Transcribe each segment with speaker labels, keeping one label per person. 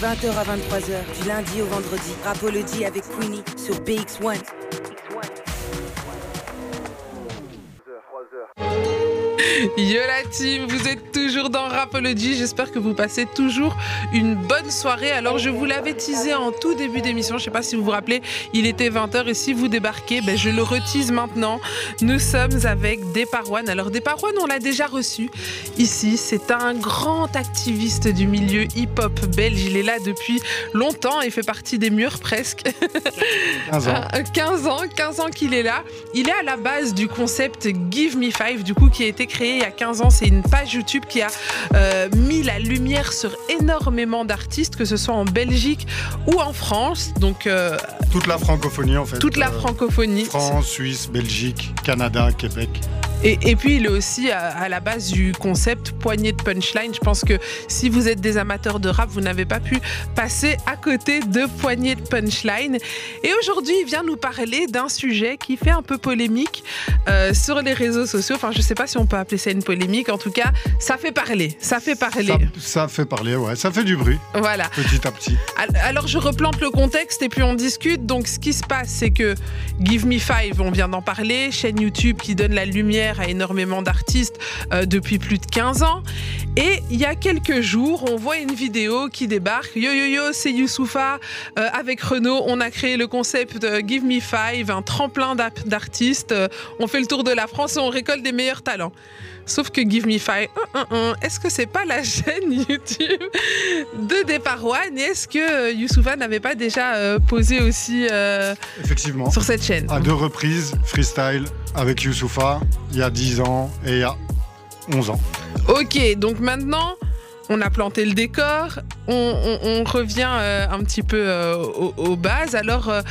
Speaker 1: 20h à 23h, du lundi au vendredi. Rapology avec Queenie sur BX1.
Speaker 2: Yo la team, vous êtes toujours dans Rapology. J'espère que vous passez toujours une bonne soirée. Alors, je vous l'avais teasé en tout début d'émission. Je sais pas si vous vous rappelez, il était 20h et si vous débarquez, ben, je le retise maintenant. Nous sommes avec One. Alors, One, on l'a déjà reçu ici. C'est un grand activiste du milieu hip-hop belge. Il est là depuis longtemps et fait partie des murs presque.
Speaker 3: 15 ans.
Speaker 2: 15 ans, 15 ans qu'il est là. Il est à la base du concept Give Me Five, du coup, qui a été créé il y a 15 ans. C'est une page YouTube qui a euh, mis la lumière sur énormément d'artistes, que ce soit en Belgique ou en France. Donc, euh,
Speaker 3: toute la francophonie en fait.
Speaker 2: Toute la euh, francophonie.
Speaker 3: France, Suisse, Belgique, Canada, Québec.
Speaker 2: Et, puis il est aussi à, la base du concept poignée de punchline. Je pense que si vous êtes des amateurs de rap, vous n'avez pas pu passer à côté de poignée de punchline. Et aujourd'hui, il vient nous parler d'un sujet qui fait un peu polémique euh, sur les réseaux sociaux. Enfin, je ne sais pas si on peut appeler ça une polémique. En tout cas, ça fait parler. Ça fait parler.
Speaker 3: Ça, fait parler, ouais. Ça fait du bruit.
Speaker 2: Voilà.
Speaker 3: Petit à petit.
Speaker 2: Alors, je replante le contexte et puis on discute. Donc, ce qui se passe, c'est que Give Me Five, on vient d'en parler, chaîne YouTube qui donne la lumière à énormément d'artistes euh, depuis plus de 15 ans. Et il y a quelques jours, on voit une vidéo qui débarque. Yo yo yo, c'est Youssoufa. Euh, avec Renault, on a créé le concept Give Me Five, un tremplin d'artistes. Euh, on fait le tour de la France et on récolte des meilleurs talents. Sauf que Give Me Five, est-ce que c'est pas la chaîne YouTube de Départ One? Et est-ce que Youssoufa n'avait pas déjà posé aussi
Speaker 3: Effectivement.
Speaker 2: sur cette chaîne?
Speaker 3: À deux reprises, freestyle avec Youssoufa, il y a 10 ans et il y a 11 ans.
Speaker 2: Ok, donc maintenant, on a planté le décor, on, revient euh, un petit peu euh, aux, bases. Alors, euh,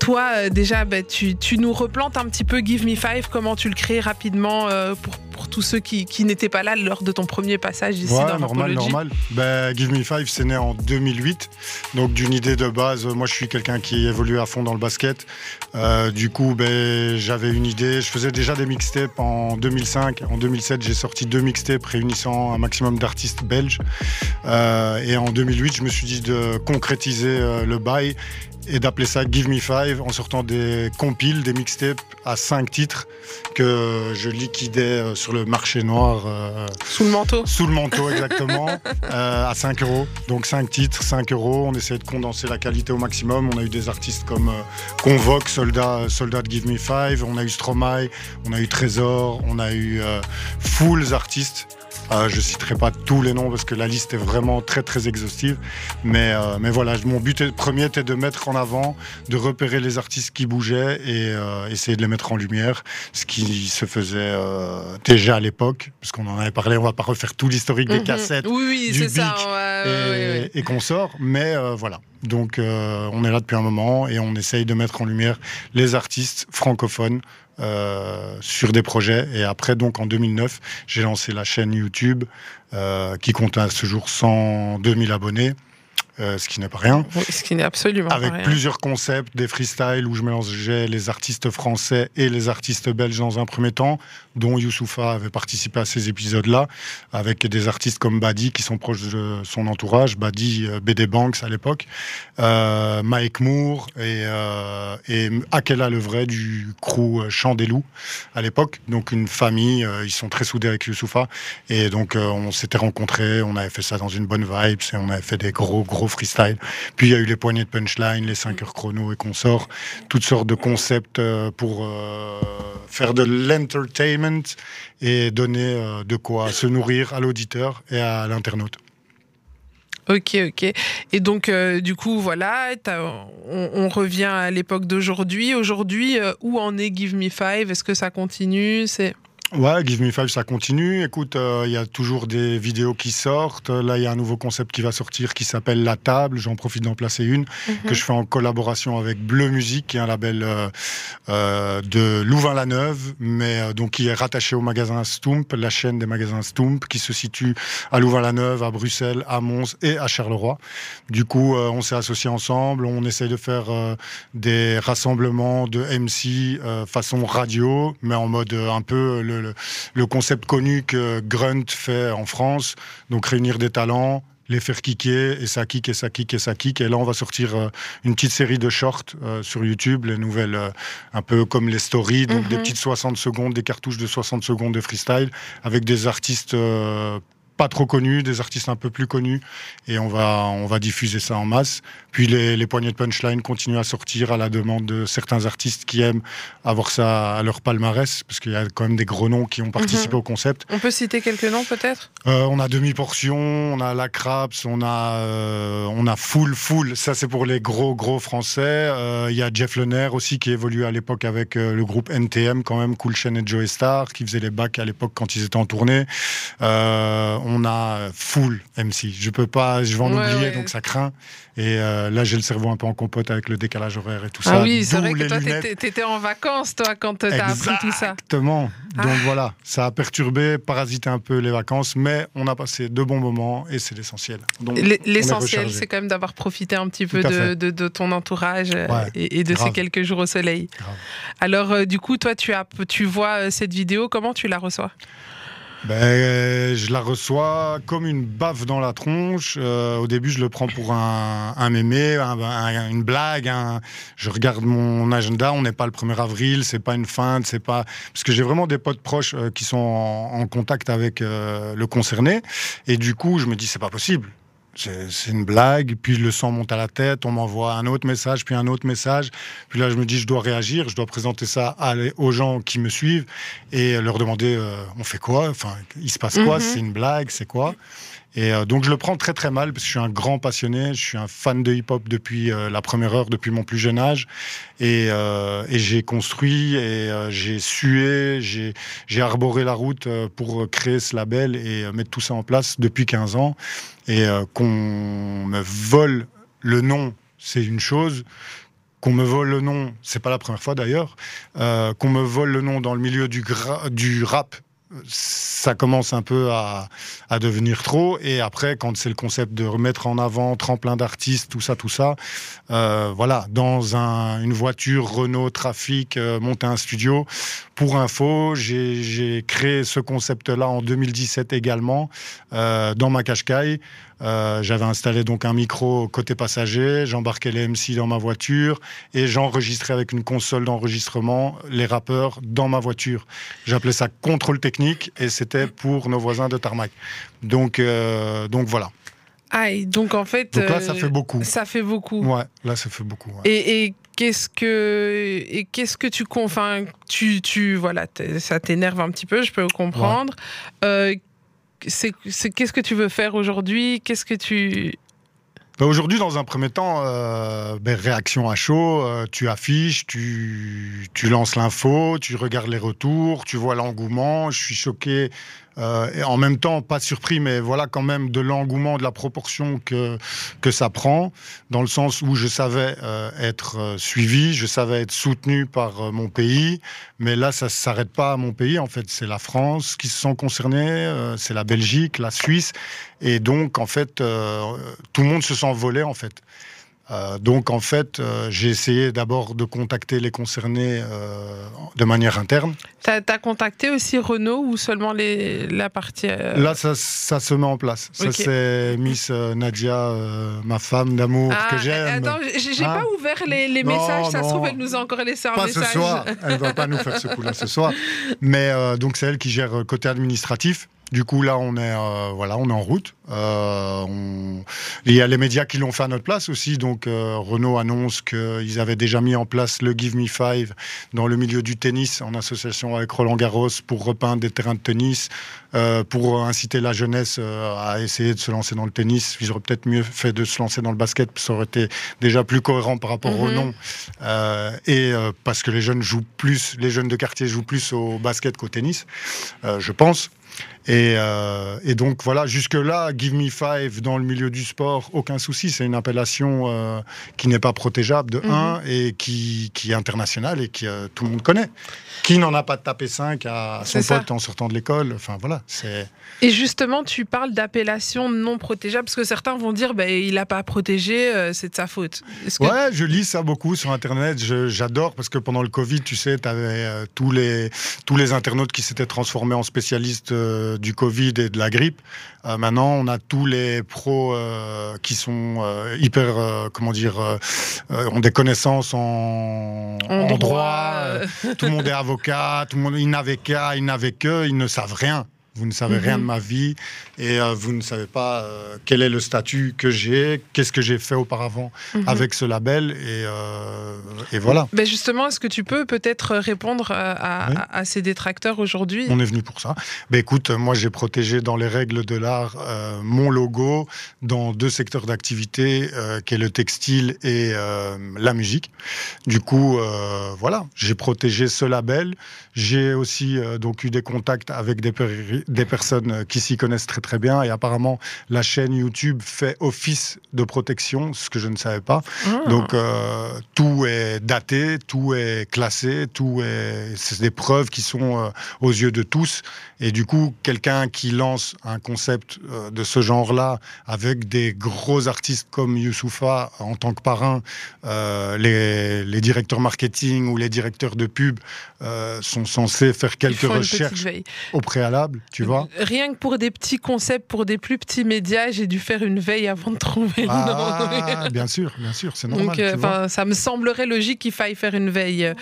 Speaker 2: toi, déjà, bah, tu, tu, nous replantes un petit peu Give Me Five, comment tu le crées rapidement pour, pour tous ceux qui, n'étaient pas là lors de ton premier passage ici
Speaker 3: ouais, normal, normal. Ben, Give Me Five, c'est né en 2008. Donc, d'une idée de base, moi, je suis quelqu'un qui évolue à fond dans le basket. Euh, du coup, ben, j'avais une idée. Je faisais déjà des mixtapes en 2005. En 2007, j'ai sorti deux mixtapes réunissant un maximum d'artistes belges. Euh, et en 2008, je me suis dit de concrétiser euh, le bail et d'appeler ça Give Me Five en sortant des compiles, des mixtapes à 5 titres que je liquidais euh, sur le marché noir. Euh,
Speaker 2: sous le manteau
Speaker 3: Sous le manteau, exactement, euh, à 5 euros. Donc 5 titres, 5 euros. On essayait de condenser la qualité au maximum. On a eu des artistes comme Convoque, Soldat, Soldat de Give Me Five. On a eu Stromae, on a eu Trésor, on a eu Fools artistes euh, je ne citerai pas tous les noms parce que la liste est vraiment très très exhaustive. Mais, euh, mais voilà, mon but premier était de mettre en avant, de repérer les artistes qui bougeaient et euh, essayer de les mettre en lumière, ce qui se faisait déjà à l'époque, parce qu'on en avait parlé, on va pas refaire tout l'historique des mhm. cassettes,
Speaker 2: oui,
Speaker 3: du
Speaker 2: ça,
Speaker 3: et, et qu'on sort. Mais voilà, donc on est là depuis un moment et on essaye de mettre en lumière les artistes francophones euh, sur des projets. Et après, donc en 2009, j'ai lancé la chaîne YouTube euh, qui compte à ce jour 102 000 abonnés. Euh, ce qui n'est pas rien.
Speaker 2: ce qui n'est absolument
Speaker 3: Avec
Speaker 2: pas
Speaker 3: rien. plusieurs concepts, des freestyles où je mélangeais les artistes français et les artistes belges dans un premier temps, dont Youssoufa avait participé à ces épisodes-là, avec des artistes comme Badi qui sont proches de son entourage, Badi, euh, BD Banks à l'époque, euh, Mike Moore et, euh, et Akela Levray du crew Chant des Loups à l'époque. Donc une famille, ils sont très soudés avec Youssoufa. Et donc on s'était rencontrés, on avait fait ça dans une bonne vibe, et on avait fait des gros, gros freestyle. Puis il y a eu les poignées de punchline, les 5 heures chrono et consorts, toutes sortes de concepts euh, pour euh, faire de l'entertainment et donner euh, de quoi se nourrir à l'auditeur et à l'internaute.
Speaker 2: Ok, ok. Et donc, du coup, voilà, on, revient à l'époque d'aujourd'hui. Aujourd'hui, où en est Give Me Five? Est-ce que ça continue? C'est
Speaker 3: Ouais, Give Me Five, ça continue. Écoute, euh, il y a toujours des vidéos qui sortent. Là, il y a un nouveau concept qui va sortir qui s'appelle La Table. J'en profite d'en placer une mhm. que je fais en collaboration avec Bleu Musique, qui est un label euh, euh, de Louvain-la-Neuve, mais donc qui est rattaché au magasin Stump, la chaîne des magasins Stump, qui se situe à Louvain-la-Neuve, à Bruxelles, à Mons et à Charleroi. Du coup, on s'est associés ensemble. On essaye de faire des rassemblements de MC façon radio, mais en mode un peu le le, concept connu que Grunt fait en France, donc réunir des talents les faire kicker, et ça kick, et ça kick, et ça kick. Et là, on va sortir euh, une petite série de shorts euh, sur YouTube, les nouvelles, euh, un peu comme les stories, donc des
Speaker 2: Mhm.
Speaker 3: petites 60 secondes, des cartouches de 60 secondes de freestyle, avec des artistes pas trop connus, des artistes un peu plus connus, et on va, on va diffuser ça en masse. Puis les, les poignées de punchline continuent à sortir à la demande de certains artistes qui aiment avoir ça à leur palmarès, parce qu'il y a quand même des gros noms qui ont participé au concept.
Speaker 2: On peut citer quelques noms peut-être?
Speaker 3: Euh, on a demi-portion, on a la Craps, on a, euh, on a full, full. Ça, c'est pour les gros, gros français. Euh, Il y a Jeff Lenner aussi qui évoluait à l'époque avec le groupe NTM, quand même, Cool Chain et Joey Star, qui faisait les bacs à l'époque quand ils étaient en tournée. On a full MC. Je peux pas, je vais en
Speaker 2: Ouais,
Speaker 3: oublier,
Speaker 2: ouais.
Speaker 3: donc ça craint. Et euh, là, j'ai le cerveau un peu en compote avec le décalage horaire et tout ça.
Speaker 2: Ah oui, c'est vrai que toi, t'étais- en vacances, toi, quand t'as appris tout ça.
Speaker 3: Exactement. Donc
Speaker 2: Ah.
Speaker 3: voilà, ça a perturbé, parasité un peu les vacances, mais on a passé de bons moments et c'est l'essentiel. Donc,
Speaker 2: L'essentiel, c'est quand même d'avoir profité un petit peu de,
Speaker 3: fait.
Speaker 2: de- de ton entourage euh,
Speaker 3: Ouais,
Speaker 2: et, et de ces quelques jours au soleil.
Speaker 3: Grave.
Speaker 2: Alors, euh, du coup, toi, tu, as, tu vois cette vidéo, comment tu la reçois?
Speaker 3: Ben, je la reçois comme une baffe dans la tronche. Euh, au début, je le prends pour un, un mémé, un- un- une blague. Je regarde mon agenda. On n'est pas le 1er avril, c'est pas une feinte, c'est pas parce que j'ai vraiment des potes proches euh, qui sont en, en contact avec euh, le concerné. Et du coup, je me dis c'est pas possible. C'est une blague, puis le sang monte à la tête, on m'envoie un autre message, puis un autre message. Puis là, je me dis, je dois réagir, je dois présenter ça à aux gens qui me suivent et leur demander, euh, on fait quoi? Enfin, il se passe quoi?
Speaker 2: Mhm.
Speaker 3: C'est une blague C'est quoi? Et euh, donc je le prends très très mal parce que je suis un grand passionné, je suis un fan de hip-hop depuis euh, la première heure, depuis mon plus jeune âge. Et, euh, j'ai construit et j'ai sué, j'ai arboré la route pour créer ce label et mettre tout ça en place depuis 15 ans. Et qu'on me vole le nom, c'est une chose. Qu'on me vole le nom, c'est pas la première fois d'ailleurs. Qu'on me vole le nom dans le milieu du rap, ça commence un peu à, devenir trop. Et après, quand c'est le concept de remettre en avant tremplin d'artistes, tout ça, tout ça, euh, voilà, dans un- une voiture Renault Trafic, euh, monter un studio. Pour info, j'ai j'ai créé ce concept-là en 2017 également, euh, dans ma Qashqai. Euh, J'avais installé donc un micro côté passager, j'embarquais les MC dans ma voiture et j'enregistrais avec une console d'enregistrement les rappeurs dans ma voiture. J'appelais ça contrôle technique et c'était pour nos voisins de Tarmac. Donc, euh, donc voilà.
Speaker 2: Aïe, donc en fait.
Speaker 3: Donc là, ça
Speaker 2: euh,
Speaker 3: fait beaucoup.
Speaker 2: Ça fait beaucoup.
Speaker 3: Ouais, là, ça fait beaucoup. ouais.
Speaker 2: Et, et qu'est-ce que et qu'est-ce que tu enfin tu tu voilà ça t'énerve un petit peu je peux comprendre Euh, qu'est-ce que tu veux faire aujourd'hui? Qu'est-ce que tu
Speaker 3: Bah, Aujourd'hui, dans un premier temps, euh, ben, réaction à chaud, euh, tu affiches, tu, tu lances l'info, tu regardes les retours, tu vois l'engouement. Je suis choqué euh, et en même temps pas surpris, mais voilà quand même de l'engouement, de la proportion que, que ça prend, dans le sens où je savais euh, être euh, suivi, je savais être soutenu par euh, mon pays, mais là ça ne s'arrête pas à mon pays, en fait c'est la France qui se sent concernée, euh, c'est la Belgique, la Suisse, et donc en fait tout le monde se sent volé en fait. Euh, donc en fait, euh, j'ai essayé d'abord de contacter les concernés euh, de manière interne.
Speaker 2: t'as as contacté aussi Renault ou seulement les la partie
Speaker 3: Là, ça, ça se met en place. Ça, c'est Miss Nadia, ma femme d'amour
Speaker 2: Ah,
Speaker 3: que j'aime.
Speaker 2: Attends, j'ai
Speaker 3: Hein
Speaker 2: pas ouvert les, les
Speaker 3: Non,
Speaker 2: messages. Ça se trouve, elle nous a encore laissé un
Speaker 3: Pas
Speaker 2: message.
Speaker 3: ce soir. Elle ne va pas nous faire ce coup-là ce soir. Mais donc, c'est elle qui gère euh, côté administratif. Du coup, là, on est, euh, voilà, on est en route. Euh, on- Il y a les médias qui l'ont fait à notre place aussi. Donc, euh, Renault annonce qu'ils avaient déjà mis en place le Give Me Five dans le milieu du tennis, en association avec Roland Garros, pour repeindre des terrains de tennis, pour inciter la jeunesse à essayer de se lancer dans le tennis. Ils auraient peut-être mieux fait de se lancer dans le basket, ça aurait été déjà plus cohérent par rapport au
Speaker 2: Mhm.
Speaker 3: nom. Et parce que les jeunes jouent plus, les jeunes de quartier jouent plus au basket qu'au tennis, je pense. Et, euh, et donc voilà, jusque-là, Give Me Five dans le milieu du sport, aucun souci. C'est une appellation euh, qui n'est pas protégeable de
Speaker 2: Mhm.
Speaker 3: 1 et qui, qui est internationale et que euh, tout le monde connaît. Qui n'en a pas de tapé 5 à son
Speaker 2: ça.
Speaker 3: pote en sortant de l'école Enfin voilà, c'est.
Speaker 2: Et justement, tu parles d'appellation non protégeable parce que certains vont dire, ben, il n'a pas protégé, c'est de sa faute. Que-
Speaker 3: Ouais, je lis ça beaucoup sur Internet. J'adore parce que pendant le Covid, tu sais, tu avais tous, les, tous les internautes qui s'étaient transformés en spécialistes de, du Covid et de la grippe. Euh, maintenant, on a tous les pros euh, qui sont euh, hyper, comment dire, ont des connaissances en,
Speaker 2: En
Speaker 3: en
Speaker 2: droit,
Speaker 3: droit. tout le monde est avocat, tout le monde, ils n'avaient qu'à, ils n'avaient que, ils ne savent rien. Vous ne savez rien de ma vie et euh, vous ne savez pas euh, quel est le statut que j'ai, qu'est-ce que j'ai fait auparavant
Speaker 2: Mhm.
Speaker 3: avec ce label et, euh, et voilà.
Speaker 2: Ben justement, est-ce que tu peux peut-être répondre à, à-
Speaker 3: Oui.
Speaker 2: à ces détracteurs aujourd'hui?
Speaker 3: On est venu pour ça. Ben écoute, moi j'ai protégé dans les règles de l'art mon logo dans deux secteurs d'activité, qui est le textile et la musique. Du coup, voilà, j'ai protégé ce label. J'ai aussi donc eu des contacts avec des, per- des personnes qui s'y connaissent très très bien et apparemment la chaîne YouTube fait office de protection, ce que je ne savais pas.
Speaker 2: Ah.
Speaker 3: Donc euh, tout est daté, tout est classé, tout est c'est des preuves qui sont euh, aux yeux de tous. Et du coup, quelqu'un qui lance un concept euh, de ce genre-là avec des gros artistes comme Youssoufa en tant que parrain, les, les directeurs marketing ou les directeurs de pub sont censés faire quelques recherches au préalable, tu vois.
Speaker 2: Rien que pour des petits concepts, pour des plus petits médias, j'ai dû faire une veille avant de trouver le nom.
Speaker 3: Ah, bien sûr, bien sûr, c'est normal.
Speaker 2: Donc, euh,
Speaker 3: tu vois.
Speaker 2: enfin, ça me semblerait logique qu'il faille faire une veille.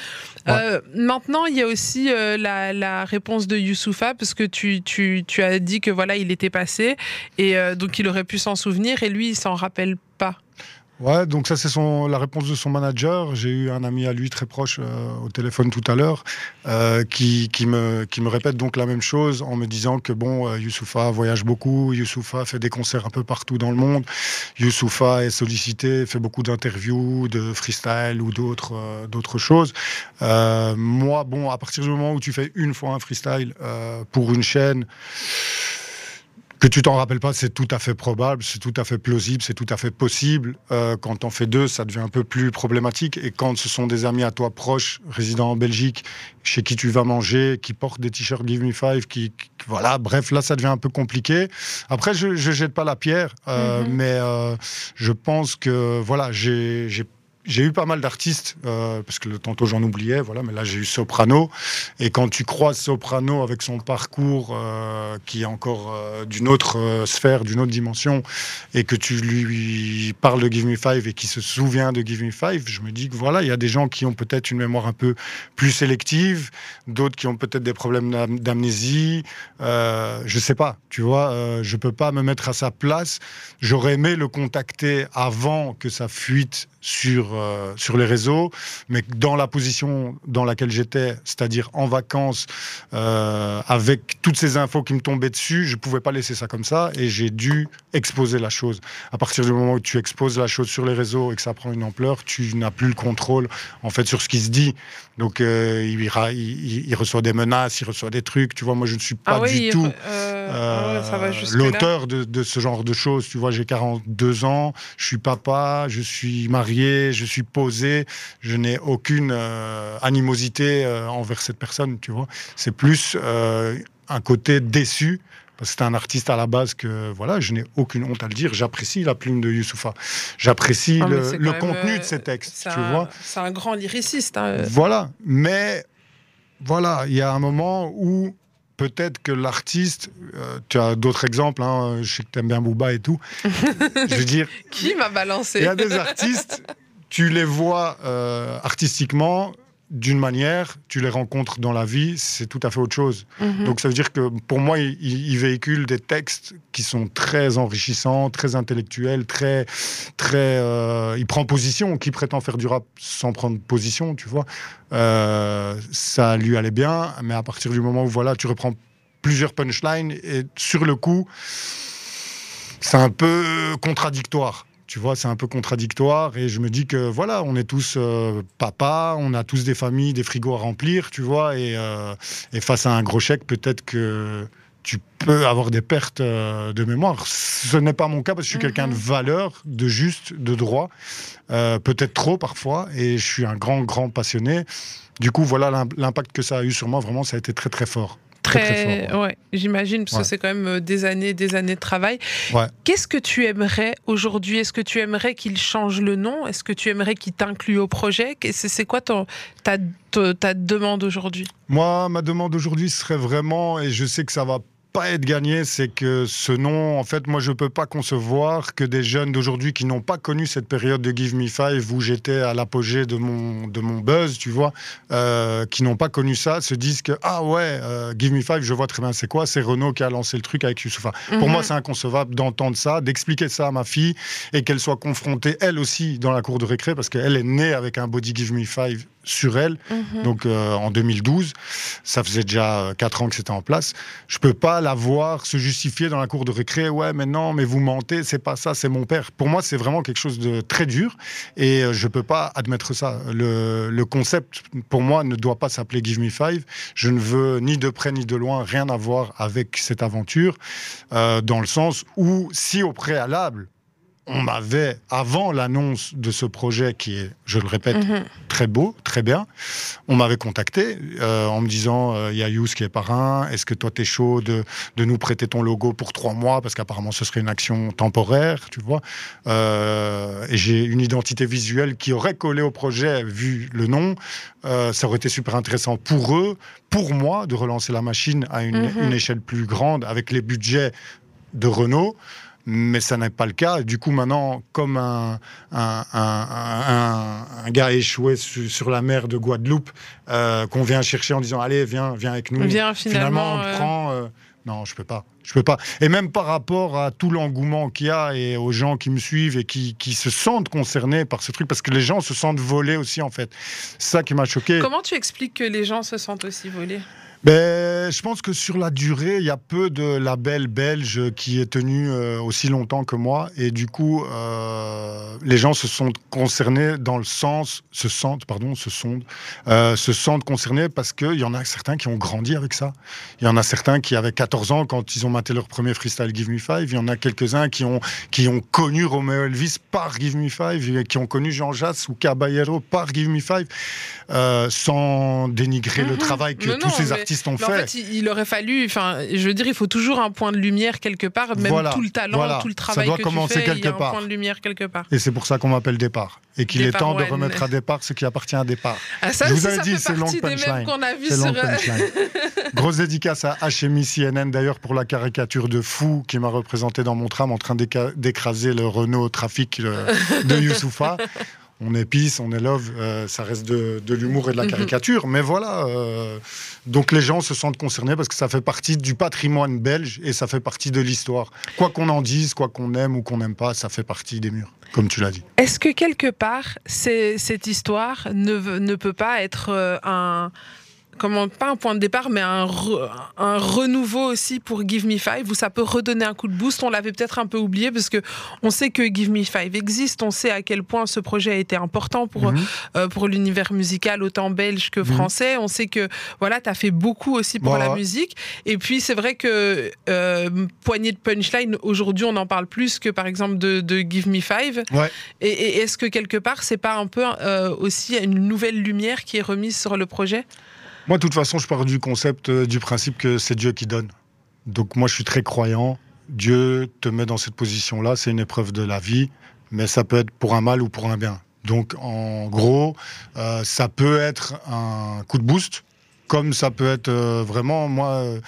Speaker 2: Euh, maintenant, il y a aussi euh, la, la réponse de Youssoufa, parce que tu, tu, tu as dit que voilà, il était passé, et donc il aurait pu s'en souvenir, et lui, il s'en rappelle.
Speaker 3: Ouais, donc ça c'est son la réponse de son manager. J'ai eu un ami à lui très proche euh, au téléphone tout à l'heure euh, qui, qui, me, qui me répète donc la même chose en me disant que bon, euh, Youssoufa voyage beaucoup, Youssoufa fait des concerts un peu partout dans le monde, Youssoufa est sollicité, fait beaucoup d'interviews, de freestyle ou d'autres euh, d'autres choses. Moi, bon, à partir du moment où tu fais une fois un freestyle pour une chaîne, que tu t'en rappelles pas, c'est tout à fait probable, c'est tout à fait plausible, c'est tout à fait possible. Euh, quand t'en fais deux, ça devient un peu plus problématique. Et quand ce sont des amis à toi proches, résidant en Belgique, chez qui tu vas manger, qui portent des t-shirts Give Me Five, qui, qui- voilà, bref, là, ça devient un peu compliqué. Après, je, je jette pas la pierre, euh,
Speaker 2: Mhm.
Speaker 3: mais euh, je pense que voilà, j'ai j'ai eu pas mal d'artistes, euh, parce que tantôt j'en oubliais, voilà, mais là j'ai eu Soprano. Et quand tu croises Soprano avec son parcours euh, qui est encore euh, d'une autre euh, sphère, d'une autre dimension, et que tu lui parles de Give Me Five et qui se souvient de Give Me Five, je me dis que voilà, il y a des gens qui ont peut-être une mémoire un peu plus sélective, d'autres qui ont peut-être des problèmes d'am- d'amnésie. Euh, je sais pas, tu vois, je peux pas me mettre à sa place. J'aurais aimé le contacter avant que ça fuite sur, euh, sur les réseaux, mais dans la position dans laquelle j'étais, c'est-à-dire en vacances, euh, avec toutes ces infos qui me tombaient dessus, je pouvais pas laisser ça comme ça et j'ai dû exposer la chose. À partir du moment où tu exposes la chose sur les réseaux et que ça prend une ampleur, tu n'as plus le contrôle en fait sur ce qui se dit. Donc euh, il, ira- il- il- reçoit des menaces, il reçoit des trucs. Tu vois, moi je ne suis pas
Speaker 2: ah oui,
Speaker 3: du tout
Speaker 2: euh, ah
Speaker 3: l'auteur de, de ce genre de choses. Tu vois, j'ai 42 ans, je suis papa, je suis marié, je suis posé, je n'ai aucune euh, animosité euh, envers cette personne, tu vois. C'est plus euh, un côté déçu. Parce que c'est un artiste à la base que voilà, je n'ai aucune honte à le dire. J'apprécie la plume de Youssoufa. J'apprécie
Speaker 2: Ah,
Speaker 3: le, contenu
Speaker 2: euh,
Speaker 3: de ses textes,
Speaker 2: c'est
Speaker 3: tu
Speaker 2: un-
Speaker 3: vois.
Speaker 2: C'est un grand lyriciste. hein.
Speaker 3: Voilà, mais voilà, il y a un moment où peut-être que l'artiste, euh, tu as d'autres exemples, hein, je sais que tu aimes bien Booba et tout, je veux dire,
Speaker 2: Qui m'a balancé
Speaker 3: il y a des artistes, tu les vois euh, artistiquement d'une manière, tu les rencontres dans la vie, c'est tout à fait autre chose.
Speaker 2: Mhm.
Speaker 3: Donc ça veut dire que pour moi, il, il véhicule des textes qui sont très enrichissants, très intellectuels, très, très. euh, il prend position, qui prétend faire du rap sans prendre position, tu vois? Euh, ça lui allait bien, mais à partir du moment où voilà, tu reprends plusieurs punchlines et sur le coup, c'est un peu contradictoire. Tu vois, c'est un peu contradictoire et je me dis que voilà, on est tous euh, papa, on a tous des familles, des frigos à remplir, tu vois, et, euh, et face à un gros chèque, peut-être que tu peux avoir des pertes euh, de mémoire. Ce n'est pas mon cas parce que je suis quelqu'un de valeur, de juste, de droit, euh, peut-être trop parfois, et je suis un grand, grand passionné. Du coup, voilà l'im- l'impact que ça a eu sur moi, vraiment, ça a été très, très fort. Très, très fort.
Speaker 2: ouais, j'imagine, parce
Speaker 3: Ouais.
Speaker 2: que c'est quand même euh, des années, des années de travail.
Speaker 3: Ouais.
Speaker 2: Qu'est-ce que tu aimerais aujourd'hui? Est-ce que tu aimerais qu'il change le nom? Est-ce que tu aimerais qu'il t'inclue au projet? C'est quoi ton, ta, ta, ta demande aujourd'hui?
Speaker 3: Moi, ma demande aujourd'hui serait vraiment, et je sais que ça va pas être gagné, c'est que ce nom, en fait, moi, je peux pas concevoir que des jeunes d'aujourd'hui qui n'ont pas connu cette période de Give Me Five où j'étais à l'apogée de mon, de mon buzz, tu vois, euh, qui n'ont pas connu ça, se disent que, ah ouais, euh, Give Me Five, je vois très bien c'est quoi, c'est Renault qui a lancé le truc avec Youssoufa. Pour
Speaker 2: Mhm.
Speaker 3: moi, c'est inconcevable d'entendre ça, d'expliquer ça à ma fille et qu'elle soit confrontée, elle aussi, dans la cour de récré, parce qu'elle est née avec un body Give Me Five sur elle,
Speaker 2: Mhm.
Speaker 3: donc euh, en 2012. Ça faisait déjà 4 ans que c'était en place. Je peux pas la voir se justifier dans la cour de récré. Ouais, mais non, mais vous mentez, c'est pas ça, c'est mon père. Pour moi, c'est vraiment quelque chose de très dur et euh, je peux pas admettre ça. Le, le concept, pour moi, ne doit pas s'appeler Give Me Five. Je ne veux ni de près ni de loin rien avoir avec cette aventure, euh, dans le sens où, si au préalable, on m'avait, avant l'annonce de ce projet qui est, je le répète,
Speaker 2: Mhm.
Speaker 3: très beau, très bien. On m'avait contacté euh, en me disant euh, il y a Yous qui est parrain, est-ce que toi t'es chaud de, de nous prêter ton logo pour trois mois? Parce qu'apparemment ce serait une action temporaire, tu vois. Euh, et j'ai une identité visuelle qui aurait collé au projet vu le nom. Ça aurait été super intéressant pour eux, pour moi, de relancer la machine à une,
Speaker 2: Mhm.
Speaker 3: une échelle plus grande avec les budgets de Renault. Mais ça n'est pas le cas. Du coup, maintenant, comme un, un, un- un- un gars échoué su- sur la mer de Guadeloupe, euh, qu'on vient chercher en disant Allez, viens, viens avec nous.
Speaker 2: Viens, finalement,
Speaker 3: on
Speaker 2: euh,
Speaker 3: prend. euh, non, je peux pas. Je peux pas. Et même par rapport à tout l'engouement qu'il y a et aux gens qui me suivent et qui, qui se sentent concernés par ce truc, parce que les gens se sentent volés aussi, en fait. C'est ça qui m'a choqué.
Speaker 2: Comment tu expliques que les gens se sentent aussi volés?
Speaker 3: Ben, je pense que sur la durée, il y a peu de labels belges qui est tenu euh, aussi longtemps que moi. Et du coup, euh, les gens se sont concernés dans le sens, se sentent, pardon, se sont, euh, se sentent concernés parce qu'il y en a certains qui ont grandi avec ça. Il y en a certains qui avaient 14 ans quand ils ont maté leur premier freestyle Give Me Five. Il y en a quelques-uns qui ont, qui ont connu Romeo Elvis par Give Me Five, et qui ont connu Jean Jass ou Caballero par Give Me Five, euh, sans dénigrer le
Speaker 2: Mhm.
Speaker 3: travail que tous
Speaker 2: non,
Speaker 3: ces
Speaker 2: mais-
Speaker 3: artistes ont
Speaker 2: Mais en
Speaker 3: fait.
Speaker 2: il, aurait fallu, enfin, je veux dire, il faut toujours un point de lumière quelque part, même
Speaker 3: Voilà,
Speaker 2: tout le talent,
Speaker 3: voilà.
Speaker 2: tout le
Speaker 3: Ça
Speaker 2: travail
Speaker 3: doit
Speaker 2: que
Speaker 3: commencer
Speaker 2: tu fais, il y
Speaker 3: quelque
Speaker 2: a un
Speaker 3: part.
Speaker 2: point de lumière quelque part.
Speaker 3: Et c'est pour ça qu'on m'appelle Départ. Et qu'il est temps de remettre à départ ce qui appartient à Départ.
Speaker 2: Ah, ça
Speaker 3: Je vous
Speaker 2: ça
Speaker 3: dit, c'est long
Speaker 2: mêmes
Speaker 3: punchline. C'est long punchline. Grosse dédicace à HMI CNN d'ailleurs pour la caricature de fou qui m'a représenté dans mon tram en train d'écraser le Renault Trafic euh, de Youssoufa. On est peace, on est love, euh, ça reste de, de l'humour et de la
Speaker 2: Mhm.
Speaker 3: caricature. Mais voilà, euh, donc les gens se sentent concernés parce que ça fait partie du patrimoine belge et ça fait partie de l'histoire. Quoi qu'on en dise, quoi qu'on aime ou qu'on n'aime pas, ça fait partie des murs, comme tu l'as dit.
Speaker 2: Est-ce que quelque part, cette histoire ne peut pas être euh, un. Comment, pas un point de départ, mais un, re- un renouveau aussi pour Give Me Five, où ça peut redonner un coup de boost. On l'avait peut-être un peu oublié parce que on sait que Give Me Five existe, on sait à quel point ce projet a été important pour,
Speaker 3: Mhm.
Speaker 2: euh, pour l'univers musical, autant belge que
Speaker 3: Mhm.
Speaker 2: français. On sait que voilà, tu as fait beaucoup aussi pour
Speaker 3: Ouais,
Speaker 2: la
Speaker 3: ouais.
Speaker 2: musique. Et puis, c'est vrai que euh, Poignée de Punchline, aujourd'hui, on en parle plus que par exemple de, de Give Me Five.
Speaker 3: Ouais.
Speaker 2: Et, et est-ce que quelque part, c'est pas un peu euh, aussi une nouvelle lumière qui est remise sur le projet?
Speaker 3: Moi, de toute façon, je pars du concept, euh, du principe que c'est Dieu qui donne. Donc, moi, je suis très croyant. Dieu te met dans cette position-là. C'est une épreuve de la vie, mais ça peut être pour un mal ou pour un bien. Donc, en gros, euh, ça peut être un coup de boost, comme ça peut être euh, vraiment, moi, euh,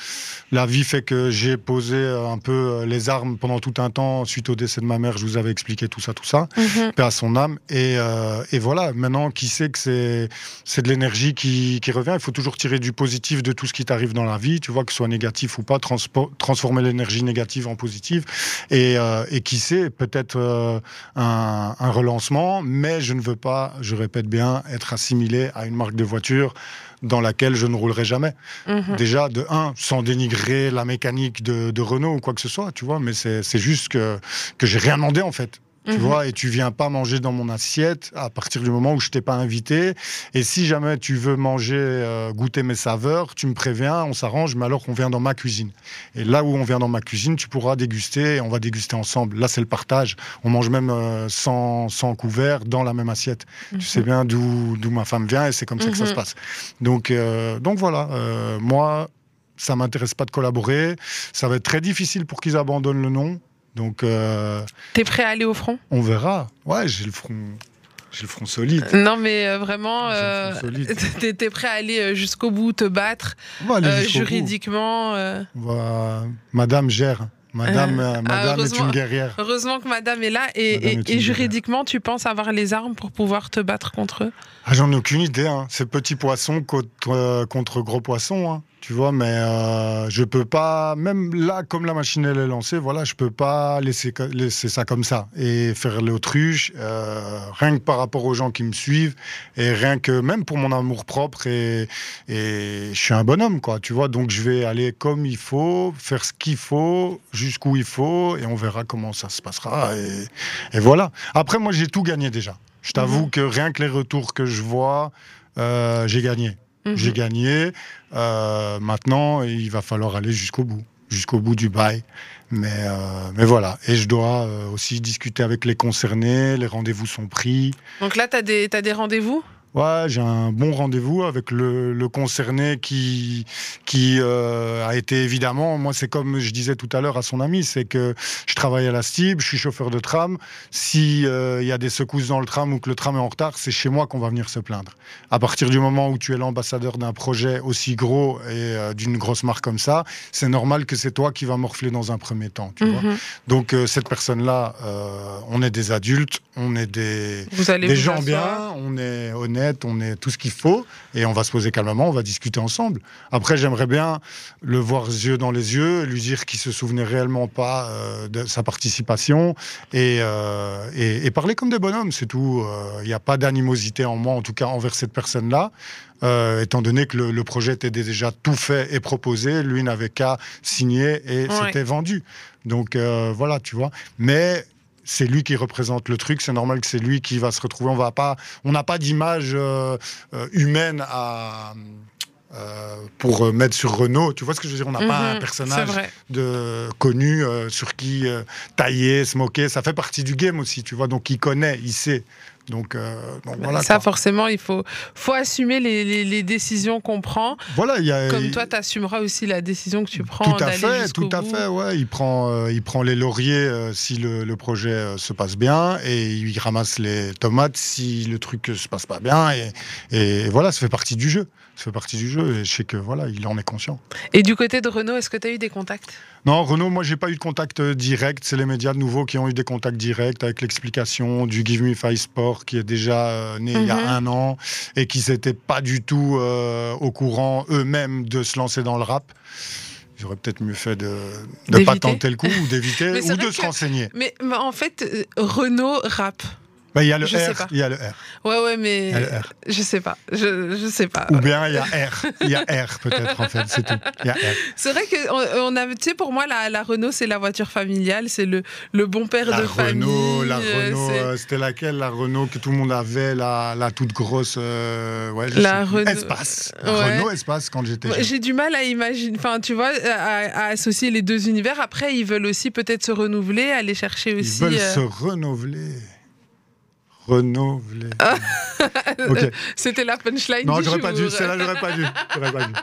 Speaker 3: la vie fait que j'ai posé euh, un peu les armes pendant tout un temps suite au décès de ma mère. Je vous avais expliqué tout ça, tout ça paix à son âme. Et, euh, et voilà, maintenant, qui sait que c'est, c'est de l'énergie qui, qui revient. Il faut toujours tirer du positif de tout ce qui t'arrive dans la vie, tu vois, que ce soit négatif ou pas, transpo- transformer l'énergie négative en positive. Et, euh, et qui sait, peut-être euh, un, un relancement, mais je ne veux pas, je répète bien, être assimilé à une marque de voiture dans laquelle je ne roulerai jamais.
Speaker 2: Mhm.
Speaker 3: Déjà, de un, sans dénigrer la mécanique de, de Renault ou quoi que ce soit, tu vois, mais c'est, c'est juste que, que j'ai rien demandé en fait. Tu
Speaker 2: Mhm.
Speaker 3: vois, et tu viens pas manger dans mon assiette à partir du moment où je t'ai pas invité. Et si jamais tu veux manger, euh, goûter mes saveurs, tu me préviens, on s'arrange, mais alors on vient dans ma cuisine. Et là où on vient dans ma cuisine, tu pourras déguster, et on va déguster ensemble. Là, c'est le partage. On mange même euh, sans, sans couvert dans la même assiette. Tu sais bien d'où d'où ma femme vient et c'est comme ça que ça
Speaker 2: Mhm.
Speaker 3: se passe. Donc, euh, donc voilà, moi, ça m'intéresse pas de collaborer. Ça va être très difficile pour qu'ils abandonnent le nom. Donc, euh,
Speaker 2: T'es prêt à aller au front?
Speaker 3: on verra. Ouais, j'ai le front. J'ai le front solide.
Speaker 2: Non, mais euh, vraiment, euh, t'es prêt à aller euh, jusqu'au bout, te battre euh, juridiquement. euh.
Speaker 3: Madame gère. Madame,
Speaker 2: Euh,
Speaker 3: euh,
Speaker 2: ah,
Speaker 3: Madame est une guerrière.
Speaker 2: Heureusement que madame est là. Et,
Speaker 3: est guerrière.
Speaker 2: juridiquement, tu penses avoir les armes pour pouvoir te battre contre eux?
Speaker 3: Ah, J'en ai aucune idée. Hein. C'est petit poisson contre, euh, contre gros poisson. hein. Tu vois, mais euh, je peux pas, même là, comme la machine elle est lancée, voilà, je peux pas laisser, laisser ça comme ça et faire l'autruche, euh, rien que par rapport aux gens qui me suivent et rien que même pour mon amour propre et, et je suis un bonhomme, quoi, tu vois, donc je vais aller comme il faut, faire ce qu'il faut, jusqu'où il faut et on verra comment ça se passera et, et voilà. Après, moi, j'ai tout gagné déjà. Je t'avoue
Speaker 2: Mhm.
Speaker 3: que rien que les retours que je vois, euh, j'ai gagné.
Speaker 2: Mhm.
Speaker 3: J'ai gagné. Euh, maintenant, il va falloir aller jusqu'au bout, jusqu'au bout du bail. Mais, euh, mais voilà. Et je dois euh, aussi discuter avec les concernés. Les rendez-vous sont pris.
Speaker 2: Donc là, tu as des, t'as des rendez-vous?
Speaker 3: Ouais, j'ai un bon rendez-vous avec le, le concerné qui, qui euh, a été évidemment, moi c'est comme je disais tout à l'heure à son ami, c'est que je travaille à la STIB, je suis chauffeur de tram. Si euh, il y a des secousses dans le tram ou que le tram est en retard, c'est chez moi qu'on va venir se plaindre. À partir du moment où tu es l'ambassadeur d'un projet aussi gros et euh, d'une grosse marque comme ça, c'est normal que c'est toi qui vas morfler dans un premier temps. Tu vois
Speaker 2: Mhm.
Speaker 3: Donc euh, cette personne-là, euh, on est des adultes, on est des
Speaker 2: Vous allez
Speaker 3: des
Speaker 2: vous
Speaker 3: gens bien, on est honnête, on est tout ce qu'il faut, et on va se poser calmement, on va discuter ensemble. Après, j'aimerais bien le voir yeux dans les yeux, lui dire qu'il se souvenait réellement pas euh, de sa participation, et, euh, et, et parler comme des bonhommes, c'est tout. Euh, Il n'y a pas d'animosité en moi, en tout cas envers cette personne-là. euh, étant donné que le, le projet était déjà tout fait et proposé, lui n'avait qu'à signer et
Speaker 2: Ouais.
Speaker 3: c'était vendu. Donc euh, voilà, tu vois. Mais c'est lui qui représente le truc, c'est normal que c'est lui qui va se retrouver. On va pas, on n'a pas d'image euh, euh, humaine à euh, pour mettre sur Renault. Tu vois ce que je veux dire? On n'a pas
Speaker 2: Mhm,
Speaker 3: un
Speaker 2: C'est
Speaker 3: personnage de connu euh, sur qui euh, tailler, se moquer. Ça fait partie du game aussi, tu vois. Donc il connaît, il sait. Donc, euh, donc voilà.
Speaker 2: ça,
Speaker 3: quoi.
Speaker 2: forcément, il faut, faut assumer les, les- les décisions qu'on prend.
Speaker 3: Voilà, il y a.
Speaker 2: Comme toi, tu assumeras aussi la décision que tu prends
Speaker 3: Tout à fait, tout à
Speaker 2: bout.
Speaker 3: fait, ouais. Il prend, euh, il prend les lauriers euh, si le, le projet se passe bien et il ramasse les tomates si le truc se passe pas bien. Et, et voilà, ça fait partie du jeu. Ça fait partie du jeu et je sais que voilà, il en est conscient.
Speaker 2: Et du côté de Renault, est-ce que tu as eu des contacts?
Speaker 3: Non, Renault, moi, j'ai pas eu de contact euh, direct. C'est les médias de nouveau qui ont eu des contacts directs avec l'explication du Give Me Five Sport qui est déjà euh, né il y a
Speaker 2: Mhm.
Speaker 3: un an et qui s'étaient pas du tout euh, au courant eux-mêmes de se lancer dans le rap. Ils auraient peut-être mieux fait de ne pas tenter le coup ou d'éviter ou de se renseigner.
Speaker 2: Mais mais en fait, Renault rap.
Speaker 3: Bah, Il y a le
Speaker 2: Je
Speaker 3: R, il y a le R.
Speaker 2: Ouais, ouais, mais
Speaker 3: Il y a le R.
Speaker 2: je sais pas. Je, je sais pas.
Speaker 3: Ou bien il y a R. Il y a R peut-être en fait, c'est tout. Il y a R.
Speaker 2: C'est vrai que on, on a, tu sais, pour moi, la, la Renault, c'est la voiture familiale, c'est le, le bon père
Speaker 3: La
Speaker 2: de
Speaker 3: Renault,
Speaker 2: famille.
Speaker 3: la
Speaker 2: euh,
Speaker 3: Renault,
Speaker 2: c'est-
Speaker 3: euh, c'était laquelle La Renault que tout le monde avait, la, la toute grosse. euh, ouais, je
Speaker 2: La
Speaker 3: sais.
Speaker 2: Renault-
Speaker 3: Espace.
Speaker 2: Ouais.
Speaker 3: Renault Espace quand j'étais.
Speaker 2: J'ai du mal à imaginer, enfin, tu vois, à, à associer les deux univers. Après, ils veulent aussi peut-être se renouveler, aller chercher
Speaker 3: Ils
Speaker 2: aussi.
Speaker 3: veulent
Speaker 2: euh,
Speaker 3: se renouveler. Renouveler. ok.
Speaker 2: C'était la punchline
Speaker 3: Non, j'aurais pas dû. Celle-là, j'aurais pas dû. J'aurais pas dû.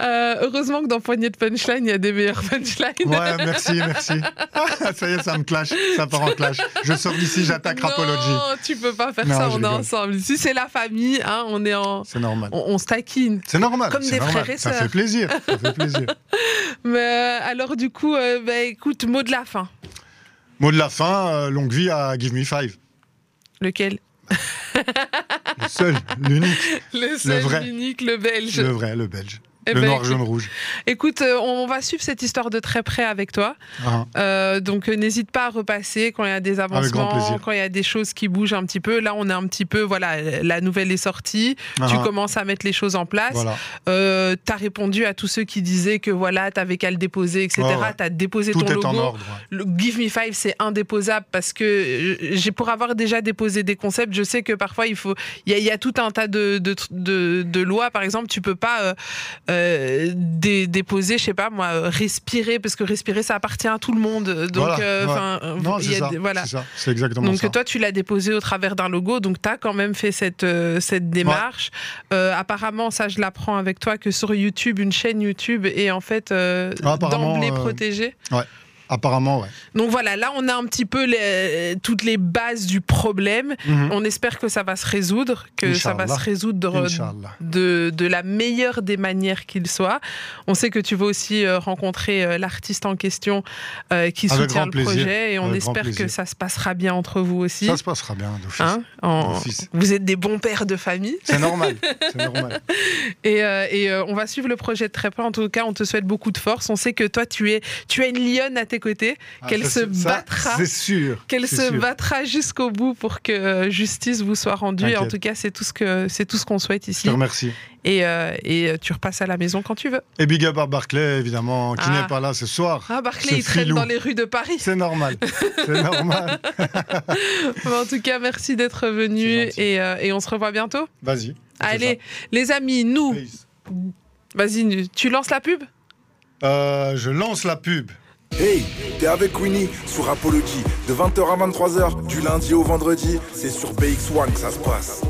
Speaker 2: Euh, heureusement que dans Poignée de Punchline, il y a des meilleures punchlines.
Speaker 3: Ouais, merci, merci. Ah, ça y est, ça me clash. Ça part en clash. Je sors d'ici, j'attaque Rapology.
Speaker 2: Non, tu peux pas faire
Speaker 3: Non,
Speaker 2: ça, on est ensemble. Si c'est la famille, hein, on est en.
Speaker 3: C'est normal.
Speaker 2: On, on se taquine.
Speaker 3: C'est normal.
Speaker 2: Comme des
Speaker 3: normal.
Speaker 2: frères et
Speaker 3: Ça
Speaker 2: sœurs.
Speaker 3: fait plaisir. Ça fait plaisir.
Speaker 2: Mais euh, alors, du coup, euh, bah, écoute, mot de la fin.
Speaker 3: Mot de la fin, longue vie à Give Me Five.
Speaker 2: Lequel
Speaker 3: Le seul, l'unique,
Speaker 2: Le seul,
Speaker 3: vrai.
Speaker 2: l'unique, le belge.
Speaker 3: le vrai, le belge.
Speaker 2: Eh
Speaker 3: le
Speaker 2: ben,
Speaker 3: noir,
Speaker 2: écoute-
Speaker 3: jaune, rouge.
Speaker 2: Écoute, euh, on va suivre cette histoire de très près avec toi.
Speaker 3: Ah,
Speaker 2: Euh, donc euh, n'hésite pas à repasser quand il y a des avancements, quand il y a des choses qui bougent un petit peu. Là, on est un petit peu, voilà, la nouvelle est sortie. Tu
Speaker 3: ah,
Speaker 2: commences à mettre les choses en place.
Speaker 3: Voilà.
Speaker 2: Euh, tu as répondu à tous ceux qui disaient que voilà, tu avais qu'à le déposer, etc.
Speaker 3: Ouais.
Speaker 2: Tu as déposé
Speaker 3: Tout
Speaker 2: ton
Speaker 3: est
Speaker 2: logo.
Speaker 3: en ordre. ouais.
Speaker 2: Le Give Me Five, c'est indéposable parce que j'ai pour avoir déjà déposé des concepts, je sais que parfois il faut, il y, a- il y a tout un tas de, de, de- de lois. Par exemple, tu peux pas euh, euh, dé- déposer, je sais pas moi, respirer parce que respirer ça appartient à tout le monde. Donc,
Speaker 3: Voilà,
Speaker 2: euh,
Speaker 3: ouais. Non, c'est ça.
Speaker 2: voilà.
Speaker 3: Exactement
Speaker 2: Donc
Speaker 3: ça.
Speaker 2: toi, tu l'as déposé au travers d'un logo, donc tu as quand même fait cette, euh, cette démarche. Euh, apparemment, ça, je l'apprends avec toi, que sur YouTube, une chaîne YouTube est en fait
Speaker 3: Ah,
Speaker 2: d'emblée protégée.
Speaker 3: ouais. Apparemment, ouais.
Speaker 2: Donc voilà, là on a un petit peu les- toutes les bases du problème.
Speaker 3: Mhm.
Speaker 2: On espère que ça va se résoudre, que ça va se résoudre de, de la meilleure des manières qu'il soit. On sait que tu vas aussi euh, rencontrer euh, l'artiste en question euh, qui
Speaker 3: Avec
Speaker 2: soutient le
Speaker 3: plaisir.
Speaker 2: projet et on
Speaker 3: Avec
Speaker 2: espère que ça se passera bien entre vous aussi.
Speaker 3: Ça se passera bien, d'office.
Speaker 2: Hein En-. Vous êtes des bons pères de famille
Speaker 3: C'est normal.
Speaker 2: Et, euh, et, euh, on va suivre le projet de très près. En tout cas, on te souhaite beaucoup de force. On sait que toi, tu es, tu as une lionne à tes côtés,
Speaker 3: Ah,
Speaker 2: qu'elle se battra. Qu'elle se
Speaker 3: sûr.
Speaker 2: battra jusqu'au bout pour que euh, justice vous soit rendue. Et en tout cas, c'est tout ce que c'est tout ce qu'on souhaite
Speaker 3: Je
Speaker 2: ici.
Speaker 3: te remercie.
Speaker 2: Et, euh, et euh, tu repasses à la maison quand tu veux.
Speaker 3: Et big up à Barclay, évidemment, qui
Speaker 2: Ah.
Speaker 3: n'est pas là ce soir.
Speaker 2: Ah, Barclay, il traîne dans les rues de Paris.
Speaker 3: C'est normal. C'est normal.
Speaker 2: En tout cas, merci d'être venu et, euh, et on se revoit bientôt.
Speaker 3: Vas-y.
Speaker 2: Allez, les amis, nous, vas-y, tu lances la pub?
Speaker 3: Euh, je lance la pub.
Speaker 4: Hey, t'es avec Winnie sur Apology de 20h à 23h du lundi au vendredi, c'est sur BX1 que ça se passe.